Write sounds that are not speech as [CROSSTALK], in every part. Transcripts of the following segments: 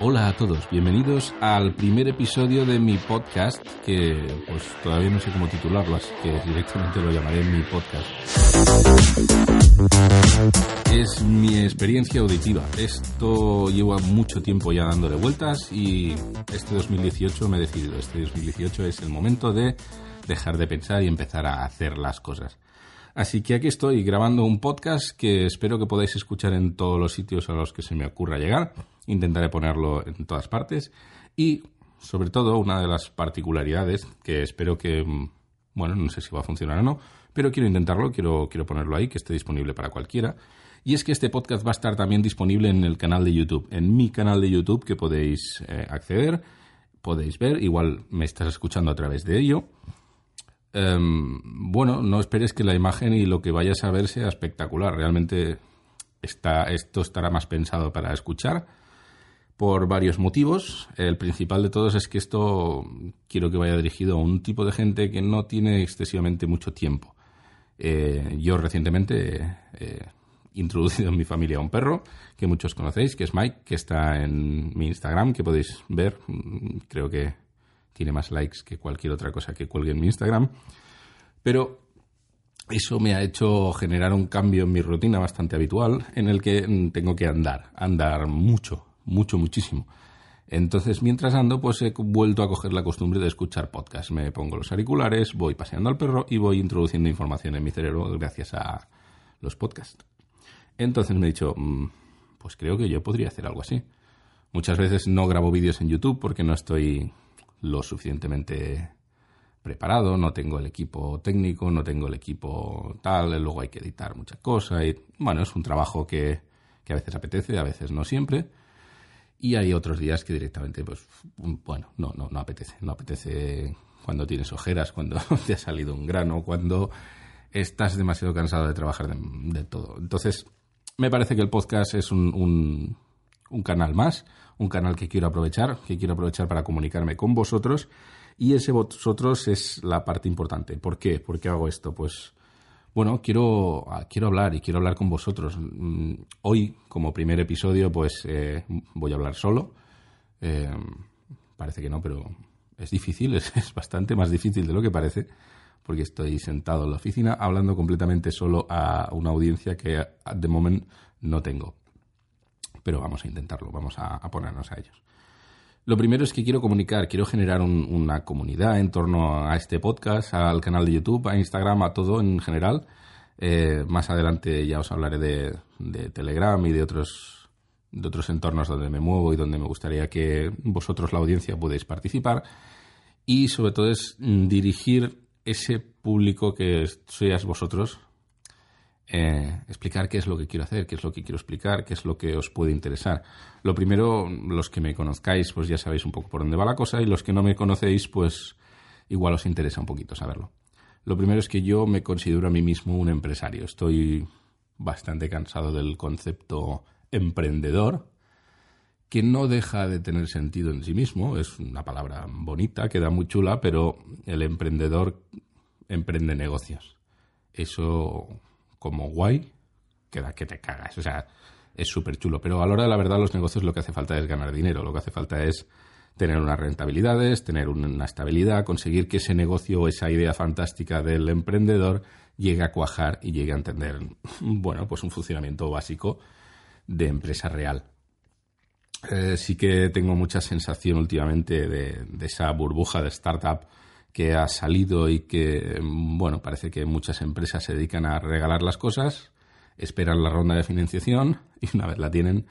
Hola a todos, bienvenidos al primer episodio de mi podcast, que pues todavía no sé cómo titularlo, así que directamente lo llamaré mi podcast. Es mi experiencia auditiva. Esto lleva mucho tiempo ya dándole vueltas y este 2018 me he decidido, este 2018 es el momento de dejar de pensar y empezar a hacer las cosas. Así que aquí estoy grabando un podcast que espero que podáis escuchar en todos los sitios a los que se me ocurra llegar Intentaré ponerlo en todas partes. Y, sobre todo, una de las particularidades que espero que, mm, bueno, no sé si va a funcionar o no, pero quiero intentarlo, quiero, quiero ponerlo ahí, que esté disponible para cualquiera. Y es que este podcast va a estar también disponible en el canal de YouTube, en mi canal de YouTube que podéis eh, acceder, podéis ver, igual me estás escuchando a través de ello. Em, bueno, no esperes que la imagen y lo que vayas a ver sea espectacular. Realmente está, esto estará más pensado para escuchar por varios motivos. El principal de todos es que esto quiero que vaya dirigido a un tipo de gente que no tiene excesivamente mucho tiempo. Eh, yo recientemente he introducido en mi familia un perro que muchos conocéis, que es Mike, que está en mi Instagram, que podéis ver. Creo que tiene más likes que cualquier otra cosa que cuelgue en mi Instagram. Pero eso me ha hecho generar un cambio en mi rutina bastante habitual en el que tengo que andar, andar mucho, mucho, muchísimo. Entonces, mientras ando, pues he vuelto a coger la costumbre de escuchar podcast. Me pongo los auriculares, voy paseando al perro y voy introduciendo información en mi cerebro gracias a los podcasts. Entonces me he dicho, mm, pues creo que yo podría hacer algo así. Muchas veces no grabo vídeos en YouTube porque no estoy lo suficientemente preparado, no tengo el equipo técnico, no tengo el equipo tal, luego hay que editar muchas cosas y bueno, es un trabajo que, que a veces apetece, a veces no siempre y hay otros días que directamente, pues, bueno, no, no, no apetece. No apetece cuando tienes ojeras, cuando [LAUGHS] te ha salido un grano, cuando estás demasiado cansado de trabajar de, todo. Entonces, me parece que el podcast es un, un, canal más, un canal que quiero aprovechar, que quiero aprovechar para comunicarme con vosotros. Y ese vosotros es la parte importante. ¿Por qué? ¿Por qué hago esto? Pues bueno, quiero, ah, quiero hablar y quiero hablar con vosotros. Mm, hoy, como primer episodio, pues eh, voy a hablar solo. Eh, parece que no, pero es difícil, [LAUGHS] es, bastante más difícil de lo que parece, porque estoy sentado en la oficina hablando completamente solo a una audiencia que de momento no tengo. Pero vamos a intentarlo, vamos a ponernos a ellos. Lo primero es que quiero comunicar, quiero generar una comunidad en torno a este podcast, al canal de YouTube, a Instagram, a todo en general. Eh, más adelante ya os hablaré de, Telegram y de otros, de otros entornos donde me muevo y donde me gustaría que vosotros, la audiencia, podéis participar. Y sobre todo es dirigir ese público que sois vosotros, eh, explicar qué es lo que quiero hacer, qué es lo que quiero explicar, qué es lo que os puede interesar. Lo primero, los que me conozcáis, pues ya sabéis un poco por dónde va la cosa, y los que no me conocéis, pues igual os interesa un poquito saberlo. Lo primero es que yo me considero a mí mismo un empresario. Estoy bastante cansado del concepto emprendedor, que no deja de tener sentido en sí mismo. Es una palabra bonita, queda muy chula, pero el emprendedor emprende negocios. Eso como guay, queda que te cagas. O sea, es súper chulo. Pero a la hora de la verdad, los negocios lo que hace falta es ganar dinero. Lo que hace falta es tener unas rentabilidades, tener una estabilidad, conseguir que ese negocio o esa idea fantástica del emprendedor llegue a cuajar y llegue a entender, [LAUGHS] bueno, pues un funcionamiento básico de empresa real. Eh, sí que tengo mucha sensación últimamente de, de esa burbuja de startup que ha salido y que, bueno, parece que muchas empresas se dedican a regalar las cosas, esperan la ronda de financiación y una vez la tienen,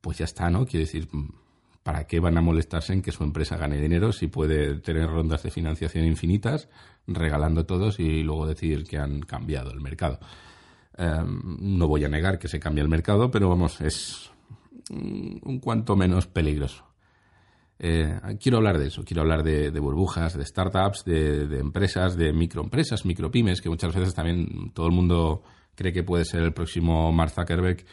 pues ya está, ¿no? Quiere decir, ¿para qué van a molestarse en que su empresa gane dinero si puede tener rondas de financiación infinitas, regalando todos y luego decir que han cambiado el mercado? Em, no voy a negar que se cambia el mercado, pero vamos, es un cuanto menos peligroso. Eh, quiero hablar de eso, quiero hablar de, burbujas, de startups, de, empresas, de microempresas, micropymes, que muchas veces también todo el mundo cree que puede ser el próximo Mark Zuckerberg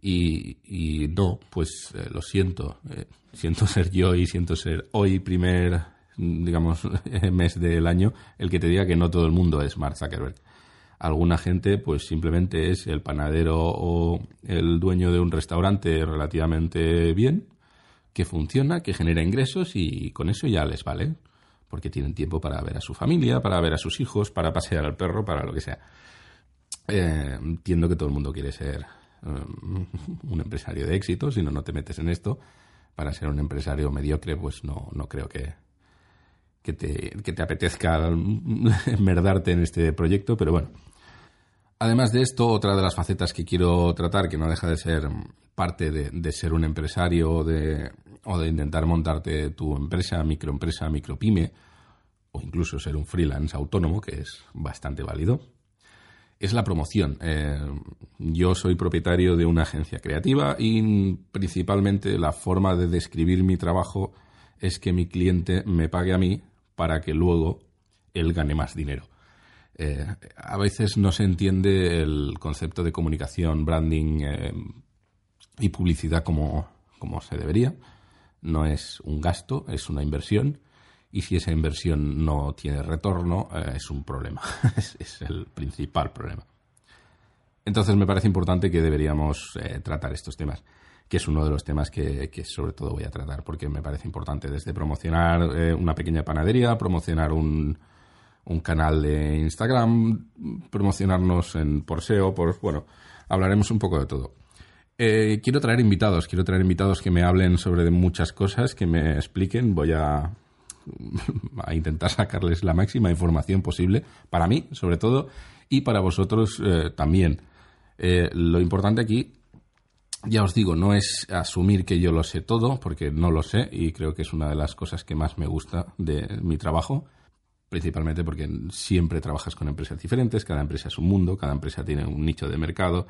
y, no, pues eh, lo siento, eh, siento ser yo y siento ser hoy primer, digamos, [LAUGHS] mes del año el que te diga que no todo el mundo es Mark Zuckerberg. Alguna gente, pues simplemente es el panadero o el dueño de un restaurante relativamente bien, que funciona, que genera ingresos y con eso ya les vale. Porque tienen tiempo para ver a su familia, para ver a sus hijos, para pasear al perro, para lo que sea. Eh, entiendo que todo el mundo quiere ser um, un empresario de éxito, si no, no te metes en esto. Para ser un empresario mediocre, pues no, no creo que, que, te, que te apetezca [LAUGHS] enmerdarte en este proyecto, pero bueno, Además de esto, otra de las facetas que quiero tratar, que no deja de ser parte de, ser un empresario o de, intentar montarte tu empresa, microempresa, micropyme, o incluso ser un freelance autónomo, que es bastante válido, es la promoción. Eh, yo soy propietario de una agencia creativa y principalmente la forma de describir mi trabajo es que mi cliente me pague a mí para que luego él gane más dinero. Eh, a veces no se entiende el concepto de comunicación, branding eh, y publicidad como, se debería. No es un gasto, es una inversión. Y si esa inversión no tiene retorno, eh, es un problema. [LAUGHS] es, el principal problema. Entonces me parece importante que deberíamos tratar estos temas, que es uno de los temas que, que, sobre todo voy a tratar, porque me parece importante desde promocionar una pequeña panadería, promocionar un, un canal de Instagram, promocionarnos en por SEO, por bueno, hablaremos un poco de todo. Eh, quiero traer invitados, quiero traer invitados que me hablen sobre muchas cosas, que me expliquen. Voy a, [LAUGHS] a intentar sacarles la máxima información posible, para mí, sobre todo, y para vosotros eh, también. Eh, lo importante aquí, ya os digo, no es asumir que yo lo sé todo, porque no lo sé, y creo que es una de las cosas que más me gusta de mi trabajo principalmente porque siempre trabajas con empresas diferentes, cada empresa es un mundo, cada empresa tiene un nicho de mercado.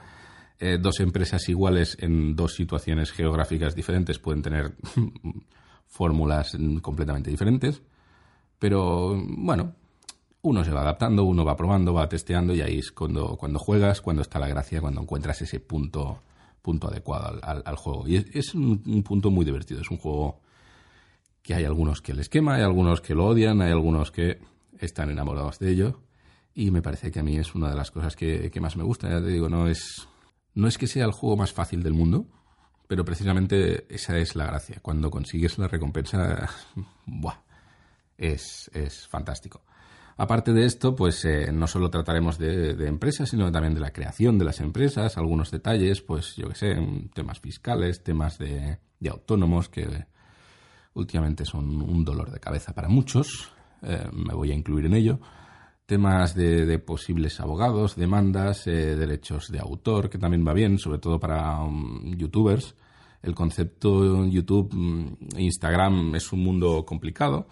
Eh, dos empresas iguales en dos situaciones geográficas diferentes pueden tener [LAUGHS] fórmulas completamente diferentes, pero bueno, uno se va adaptando, uno va probando, va testeando y ahí es cuando, cuando juegas, cuando está la gracia, cuando encuentras ese punto, punto adecuado al, juego. Y es, un, un, punto muy divertido, es un juego que hay algunos que les quema, hay algunos que lo odian, hay algunos que están enamorados de ello y me parece que a mí es una de las cosas que, más me gusta. Ya te digo, no es, no es que sea el juego más fácil del mundo, pero precisamente esa es la gracia. Cuando consigues la recompensa, [LAUGHS] ¡buah! Es, es fantástico. Aparte de esto, pues eh, no solo trataremos de, empresas, sino también de la creación de las empresas, algunos detalles, pues yo que sé, temas fiscales, temas de, de autónomos, que últimamente son un dolor de cabeza para muchos. Eh, me voy a incluir en ello. Temas de, posibles abogados, demandas, eh, derechos de autor, que también va bien, sobre todo para um, youtubers. El concepto YouTube, mm, Instagram es un mundo complicado.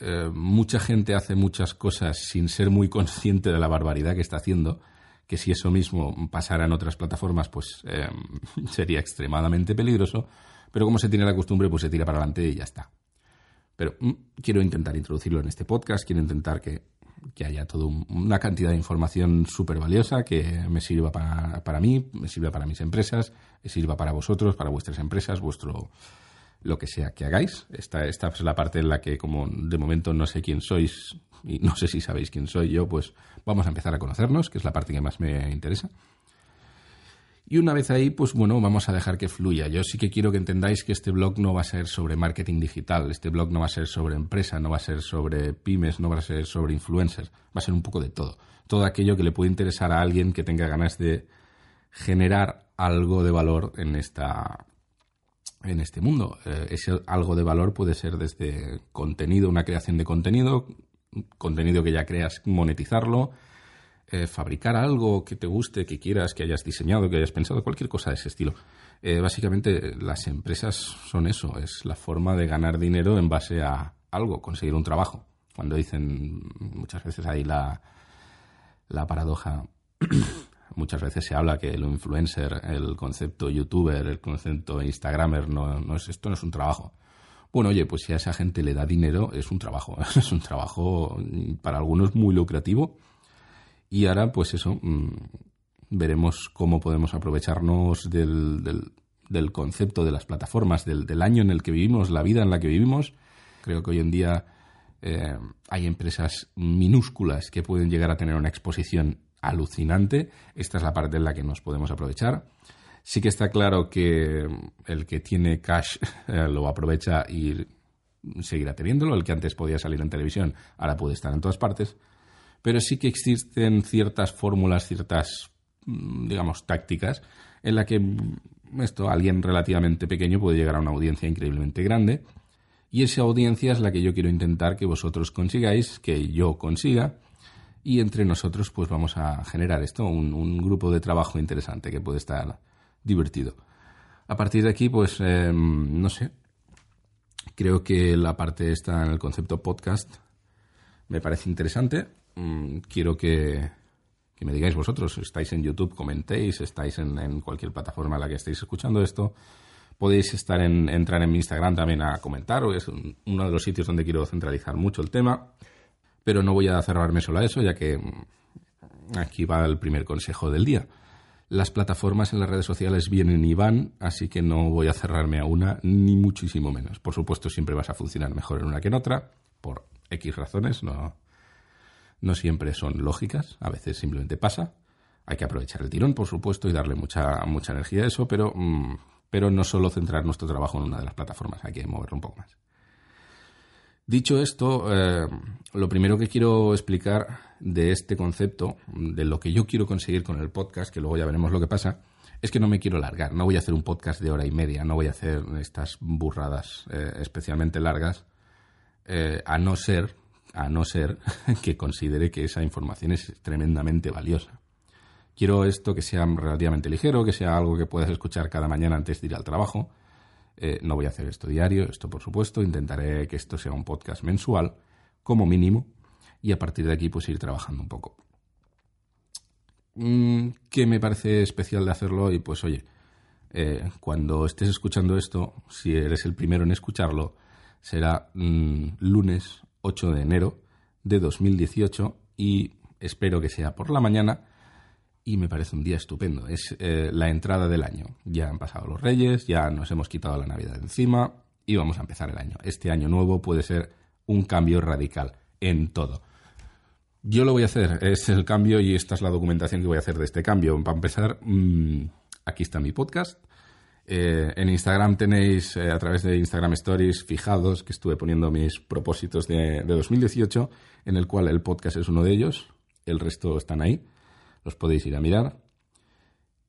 Eh, mucha gente hace muchas cosas sin ser muy consciente de la barbaridad que está haciendo, que si eso mismo pasara en otras plataformas, pues [LAUGHS] sería extremadamente peligroso. Pero como se tiene la costumbre, pues se tira para adelante y ya está. Pero mm, quiero intentar introducirlo en este podcast, quiero intentar que, haya toda una cantidad de información súper valiosa que me sirva para, para, mí, me sirva para mis empresas, me sirva para vosotros, para vuestras empresas, vuestro lo que sea que hagáis. Esta, esta es la parte en la que, como de momento no sé quién sois y no sé si sabéis quién soy yo, pues vamos a empezar a conocernos, que es la parte que más me interesa. Y una vez ahí, pues bueno, vamos a dejar que fluya. Yo sí que quiero que entendáis que este blog no va a ser sobre marketing digital, este blog no va a ser sobre empresa, no va a ser sobre pymes, no va a ser sobre influencers, va a ser un poco de todo. Todo aquello que le puede interesar a alguien que tenga ganas de generar algo de valor en esta en este mundo. Eh, ese algo de valor puede ser desde contenido, una creación de contenido, contenido que ya creas, monetizarlo, eh, fabricar algo que te guste, que quieras, que hayas diseñado, que hayas pensado, cualquier cosa de ese estilo. Eh, básicamente las empresas son eso, es la forma de ganar dinero en base a algo, conseguir un trabajo. Cuando dicen muchas veces ahí la, la paradoja, [COUGHS] muchas veces se habla que el influencer, el concepto youtuber, el concepto instagramer, no, no es, esto no es un trabajo. Bueno, oye, pues si a esa gente le da dinero, es un trabajo. [LAUGHS] Es un trabajo para algunos muy lucrativo y ahora, pues eso, mm, veremos cómo podemos aprovecharnos del, del, concepto de las plataformas, del, del, año en el que vivimos, la vida en la que vivimos. Creo que hoy en día eh, hay empresas minúsculas que pueden llegar a tener una exposición alucinante. Esta es la parte en la que nos podemos aprovechar. Sí que está claro que el que tiene cash [LAUGHS] eh, lo aprovecha y seguirá teniéndolo. El que antes podía salir en televisión ahora puede estar en todas partes. Pero sí que existen ciertas fórmulas, ciertas, mm, digamos, tácticas en la que mm, esto, alguien relativamente pequeño puede llegar a una audiencia increíblemente grande. Y esa audiencia es la que yo quiero intentar que vosotros consigáis, que yo consiga, y entre nosotros pues vamos a generar esto, un, grupo de trabajo interesante que puede estar divertido. A partir de aquí, pues, em, no sé, creo que la parte está en el concepto podcast me parece interesante. Mm, quiero que, me digáis vosotros, estáis en YouTube, comentéis, estáis en, cualquier plataforma en la que estéis escuchando esto. Podéis estar en, entrar en mi Instagram también a comentar, es uno de los sitios donde quiero centralizar mucho el tema pero no voy a cerrarme solo a eso, ya que mm, aquí va el primer consejo del día. Las plataformas en las redes sociales vienen y van, así que no voy a cerrarme a una, ni muchísimo menos. Por supuesto, siempre vas a funcionar mejor en una que en otra, por X razones, no, no siempre son lógicas, a veces simplemente pasa. Hay que aprovechar el tirón, por supuesto, y darle mucha, mucha energía a eso, pero, mm, pero no solo centrar nuestro trabajo en una de las plataformas, hay que moverlo un poco más. Dicho esto, eh, lo primero que quiero explicar de este concepto, de lo que yo quiero conseguir con el podcast, que luego ya veremos lo que pasa, es que no me quiero largar. No voy a hacer un podcast de hora y media, no voy a hacer estas burradas eh, especialmente largas, eh, a no ser, a no ser [LAUGHS] que considere que esa información es tremendamente valiosa. Quiero esto que sea relativamente ligero, que sea algo que puedas escuchar cada mañana antes de ir al trabajo eh, no voy a hacer esto diario, esto por supuesto. Intentaré que esto sea un podcast mensual, como mínimo, y a partir de aquí pues ir trabajando un poco. Mm, ¿Qué me parece especial de hacerlo? Y pues oye, eh, cuando estés escuchando esto, si eres el primero en escucharlo, será mm, lunes 8 de enero de 2018 y espero que sea por la mañana y me parece un día estupendo. Es eh, la entrada del año. Ya han pasado los Reyes, ya nos hemos quitado la Navidad de encima y vamos a empezar el año. Este año nuevo puede ser un cambio radical en todo. Yo lo voy a hacer, es el cambio y esta es la documentación que voy a hacer de este cambio. Para empezar, mm, aquí está mi podcast. Eh, en Instagram tenéis, eh, a través de Instagram Stories, fijados que estuve poniendo mis propósitos de, de 2018, en el cual el podcast es uno de ellos, el resto están ahí los podéis ir a mirar.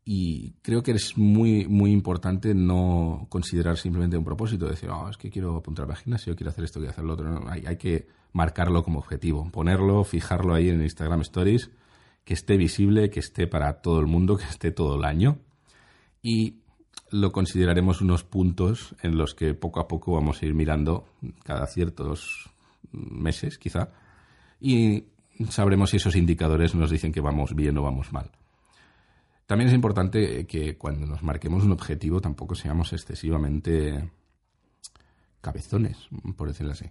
Y creo que es muy, muy importante no considerar simplemente un propósito, decir, oh, es que quiero apuntar a la gimnasio, quiero hacer esto, quiero hacer lo otro. hay, hay que marcarlo como objetivo, ponerlo, fijarlo ahí en Instagram Stories, que esté visible, que esté para todo el mundo, que esté todo el año. Y lo consideraremos unos puntos en los que poco a poco vamos a ir mirando cada ciertos meses, quizá, y sabremos si esos indicadores nos dicen que vamos bien o vamos mal. También es importante que cuando nos marquemos un objetivo tampoco seamos excesivamente cabezones, por decirlo así.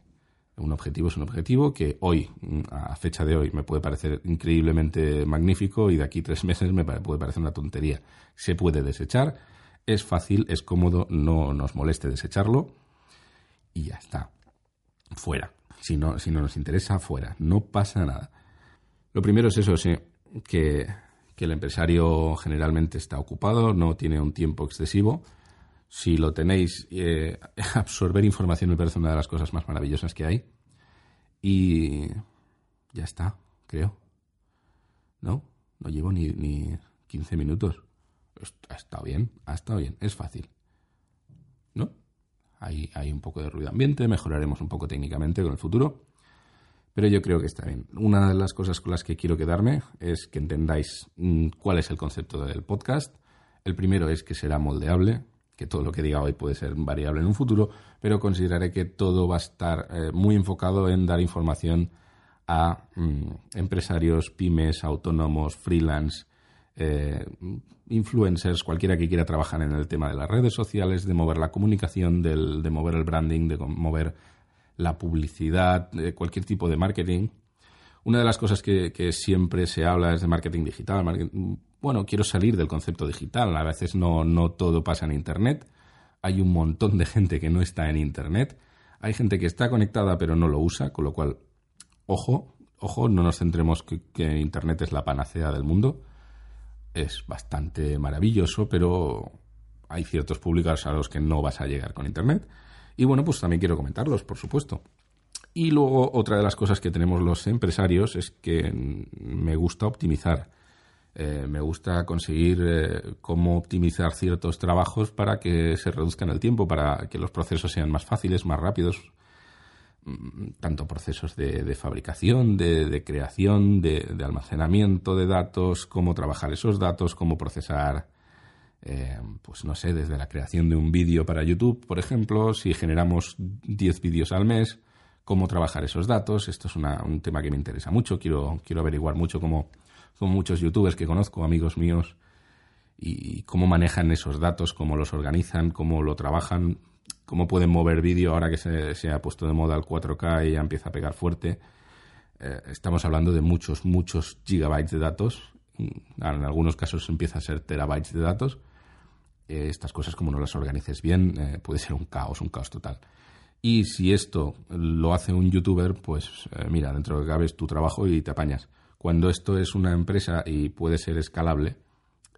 Un objetivo es un objetivo que hoy, a fecha de hoy, me puede parecer increíblemente magnífico y de aquí tres [LAUGHS] meses me puede parecer una tontería. Se puede desechar, es fácil, es cómodo, no nos moleste desecharlo y ya está. Fuera. Si no, si no nos interesa, fuera. No pasa nada. Lo primero es eso, sí, que, el empresario generalmente está ocupado, no tiene un tiempo excesivo. Si lo tenéis, eh, [LAUGHS] absorber información me parece una de las cosas más maravillosas que hay. Y ya está, creo. ¿No? No llevo ni, ni 15 minutos. Ha estado bien, ha estado bien, es fácil. ¿No? Hay, hay un poco de ruido ambiente, mejoraremos un poco técnicamente con el futuro pero yo creo que está bien. Una de las cosas con las que quiero quedarme es que entendáis mm, cuál es el concepto del podcast. El primero es que será moldeable, que todo lo que diga hoy puede ser variable en un futuro, pero consideraré que todo va a estar eh, muy enfocado en dar información a mm, empresarios, pymes, autónomos, freelance, eh, influencers, cualquiera que quiera trabajar en el tema de las redes sociales, de mover la comunicación, de mover el branding, de mover la publicidad, cualquier tipo de marketing. Una de las cosas que, siempre se habla es de marketing digital. bueno, quiero salir del concepto digital. A veces no, todo pasa en Internet. Hay un montón de gente que no está en Internet. Hay gente que está conectada pero no lo usa, con lo cual, ojo, Ojo, no nos centremos que Internet es la panacea del mundo. Es bastante maravilloso, pero hay ciertos públicos a los que no vas a llegar con Internet. Y bueno, pues también quiero comentarlos, por supuesto. Y luego otra de las cosas que tenemos los empresarios es que me gusta optimizar. Eh, me gusta conseguir eh, cómo optimizar ciertos trabajos para que se reduzcan el tiempo, para que los procesos sean más fáciles, más rápidos. Tanto procesos de, fabricación, de, creación, de, almacenamiento de datos, cómo trabajar esos datos, cómo procesar eh, pues no sé, desde la creación de un vídeo para YouTube, por ejemplo, si generamos 10 vídeos al mes, cómo trabajar esos datos. Esto es un tema que me interesa mucho. Quiero, quiero averiguar mucho cómo, son muchos youtubers que conozco, amigos míos, y cómo manejan esos datos, cómo los organizan, cómo lo trabajan, cómo pueden mover vídeo ahora que se, ha puesto de moda el 4K y ya empieza a pegar fuerte. Eh, estamos hablando de muchos, muchos gigabytes de datos. En algunos casos empieza a ser terabytes de datos. Eh, estas cosas, como no las organices bien, eh, puede ser un caos, un caos total. Y si esto lo hace un youtuber, pues mira, dentro de que cabes tu trabajo y te apañas. Cuando esto es una empresa y puede ser escalable,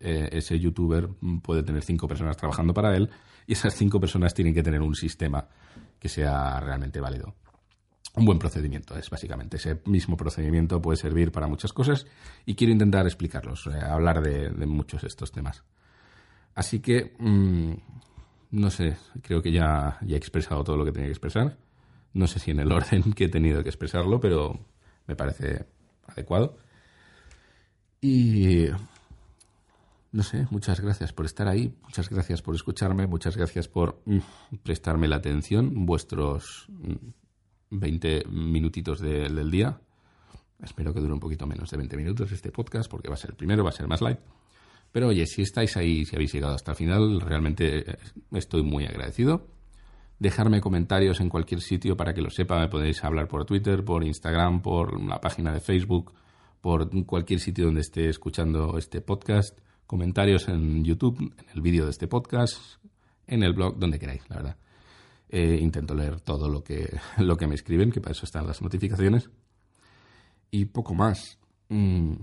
ese youtuber puede tener cinco personas trabajando para él y esas cinco personas tienen que tener un sistema que sea realmente válido. Un buen procedimiento es básicamente. Ese mismo procedimiento puede servir para muchas cosas y quiero intentar explicarlos, hablar de, de muchos de estos temas. Así que, mm, no sé, creo que ya, ya he expresado todo lo que tenía que expresar. No sé si en el orden que he tenido que expresarlo, pero me parece adecuado. Y no sé, muchas gracias por estar ahí, muchas gracias por escucharme, muchas gracias por mm, prestarme la atención, vuestros 20 mm, minutitos del día. Espero que dure un poquito menos de 20 minutos este podcast porque va a ser el primero, va a ser más light. Pero oye, si estáis ahí, si habéis llegado hasta el final, realmente eh, estoy muy agradecido. Dejarme comentarios en cualquier sitio para que lo sepa. Me podéis hablar por Twitter, por Instagram, por la página de Facebook, por cualquier sitio donde esté escuchando este podcast. Comentarios en YouTube, en el vídeo de este podcast, en el blog, donde queráis, la verdad. Eh, intento leer todo lo que, [LAUGHS] lo que me escriben, que para eso están las notificaciones. Y poco más. Mm,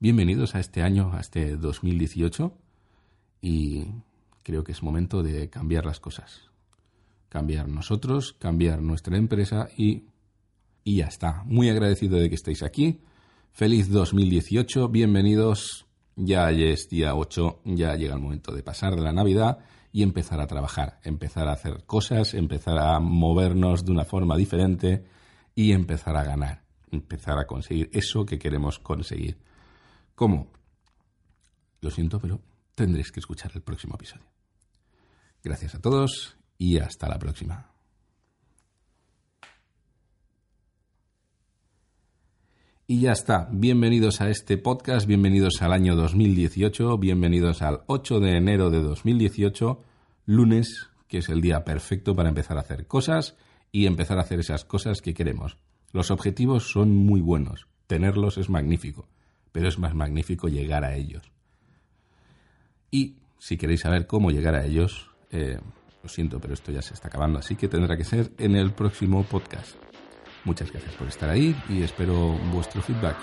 Bienvenidos a este año, a este 2018 y creo que es momento de cambiar las cosas. Cambiar nosotros, cambiar nuestra empresa y, y ya está. Muy agradecido de que estéis aquí. Feliz 2018, bienvenidos. Ya es día 8, ya llega el momento de pasar de la Navidad y empezar a trabajar, empezar a hacer cosas, empezar a movernos de una forma diferente y empezar a ganar, empezar a conseguir eso que queremos conseguir. ¿Cómo? Lo siento, pero tendréis que escuchar el próximo episodio. Gracias a todos y hasta la próxima. Y ya está. Bienvenidos a este podcast, bienvenidos al año 2018, bienvenidos al 8 de enero de 2018, lunes, que es el día perfecto para empezar a hacer cosas y empezar a hacer esas cosas que queremos. Los objetivos son muy buenos, tenerlos es magnífico pero es más magnífico llegar a ellos. Y si queréis saber cómo llegar a ellos, eh, lo siento, pero esto ya se está acabando, así que tendrá que ser en el próximo podcast. Muchas gracias por estar ahí y espero vuestro feedback.